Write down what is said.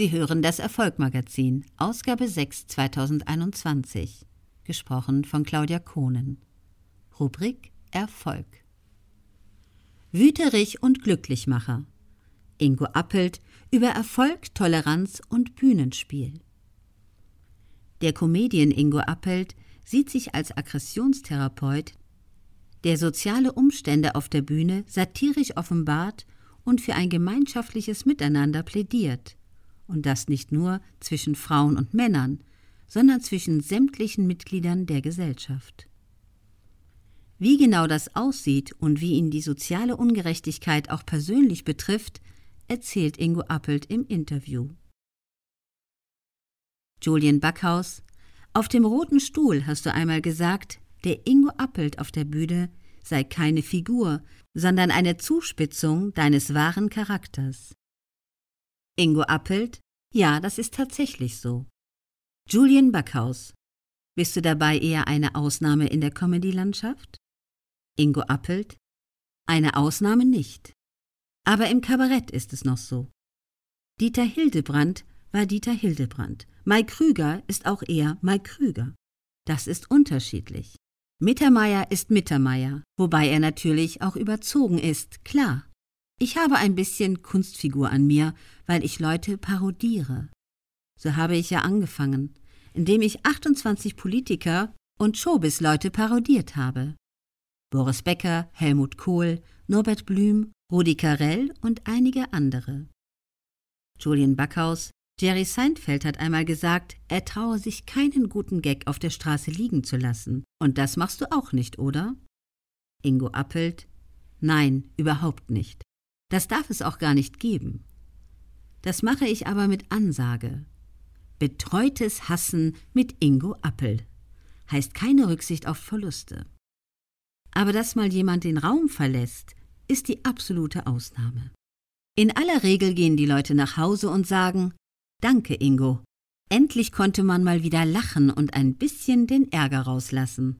Sie hören das Erfolgmagazin, Ausgabe 6 2021. Gesprochen von Claudia Kohnen. Rubrik Erfolg. Wüterich und Glücklichmacher. Ingo Appelt über Erfolg, Toleranz und Bühnenspiel. Der Comedian Ingo Appelt sieht sich als Aggressionstherapeut, der soziale Umstände auf der Bühne satirisch offenbart und für ein gemeinschaftliches Miteinander plädiert und das nicht nur zwischen Frauen und Männern, sondern zwischen sämtlichen Mitgliedern der Gesellschaft. Wie genau das aussieht und wie ihn die soziale Ungerechtigkeit auch persönlich betrifft, erzählt Ingo Appelt im Interview. Julian Backhaus, auf dem roten Stuhl hast du einmal gesagt, der Ingo Appelt auf der Bühne sei keine Figur, sondern eine Zuspitzung deines wahren Charakters. Ingo Appelt? Ja, das ist tatsächlich so. Julian Backhaus. Bist du dabei eher eine Ausnahme in der Comedy-Landschaft? Ingo Appelt? Eine Ausnahme nicht. Aber im Kabarett ist es noch so. Dieter Hildebrand war Dieter Hildebrand. Mike Krüger ist auch eher Mike Krüger. Das ist unterschiedlich. Mittermeier ist Mittermeier, wobei er natürlich auch überzogen ist, klar. Ich habe ein bisschen Kunstfigur an mir, weil ich Leute parodiere. So habe ich ja angefangen, indem ich 28 Politiker und Showbiz-Leute parodiert habe. Boris Becker, Helmut Kohl, Norbert Blüm, Rudi Carell und einige andere. Julian Backhaus, Jerry Seinfeld hat einmal gesagt, er traue sich keinen guten Gag auf der Straße liegen zu lassen. Und das machst du auch nicht, oder? Ingo Appelt, nein, überhaupt nicht. Das darf es auch gar nicht geben. Das mache ich aber mit Ansage. Betreutes Hassen mit Ingo Appel heißt keine Rücksicht auf Verluste. Aber dass mal jemand den Raum verlässt, ist die absolute Ausnahme. In aller Regel gehen die Leute nach Hause und sagen Danke, Ingo. Endlich konnte man mal wieder lachen und ein bisschen den Ärger rauslassen.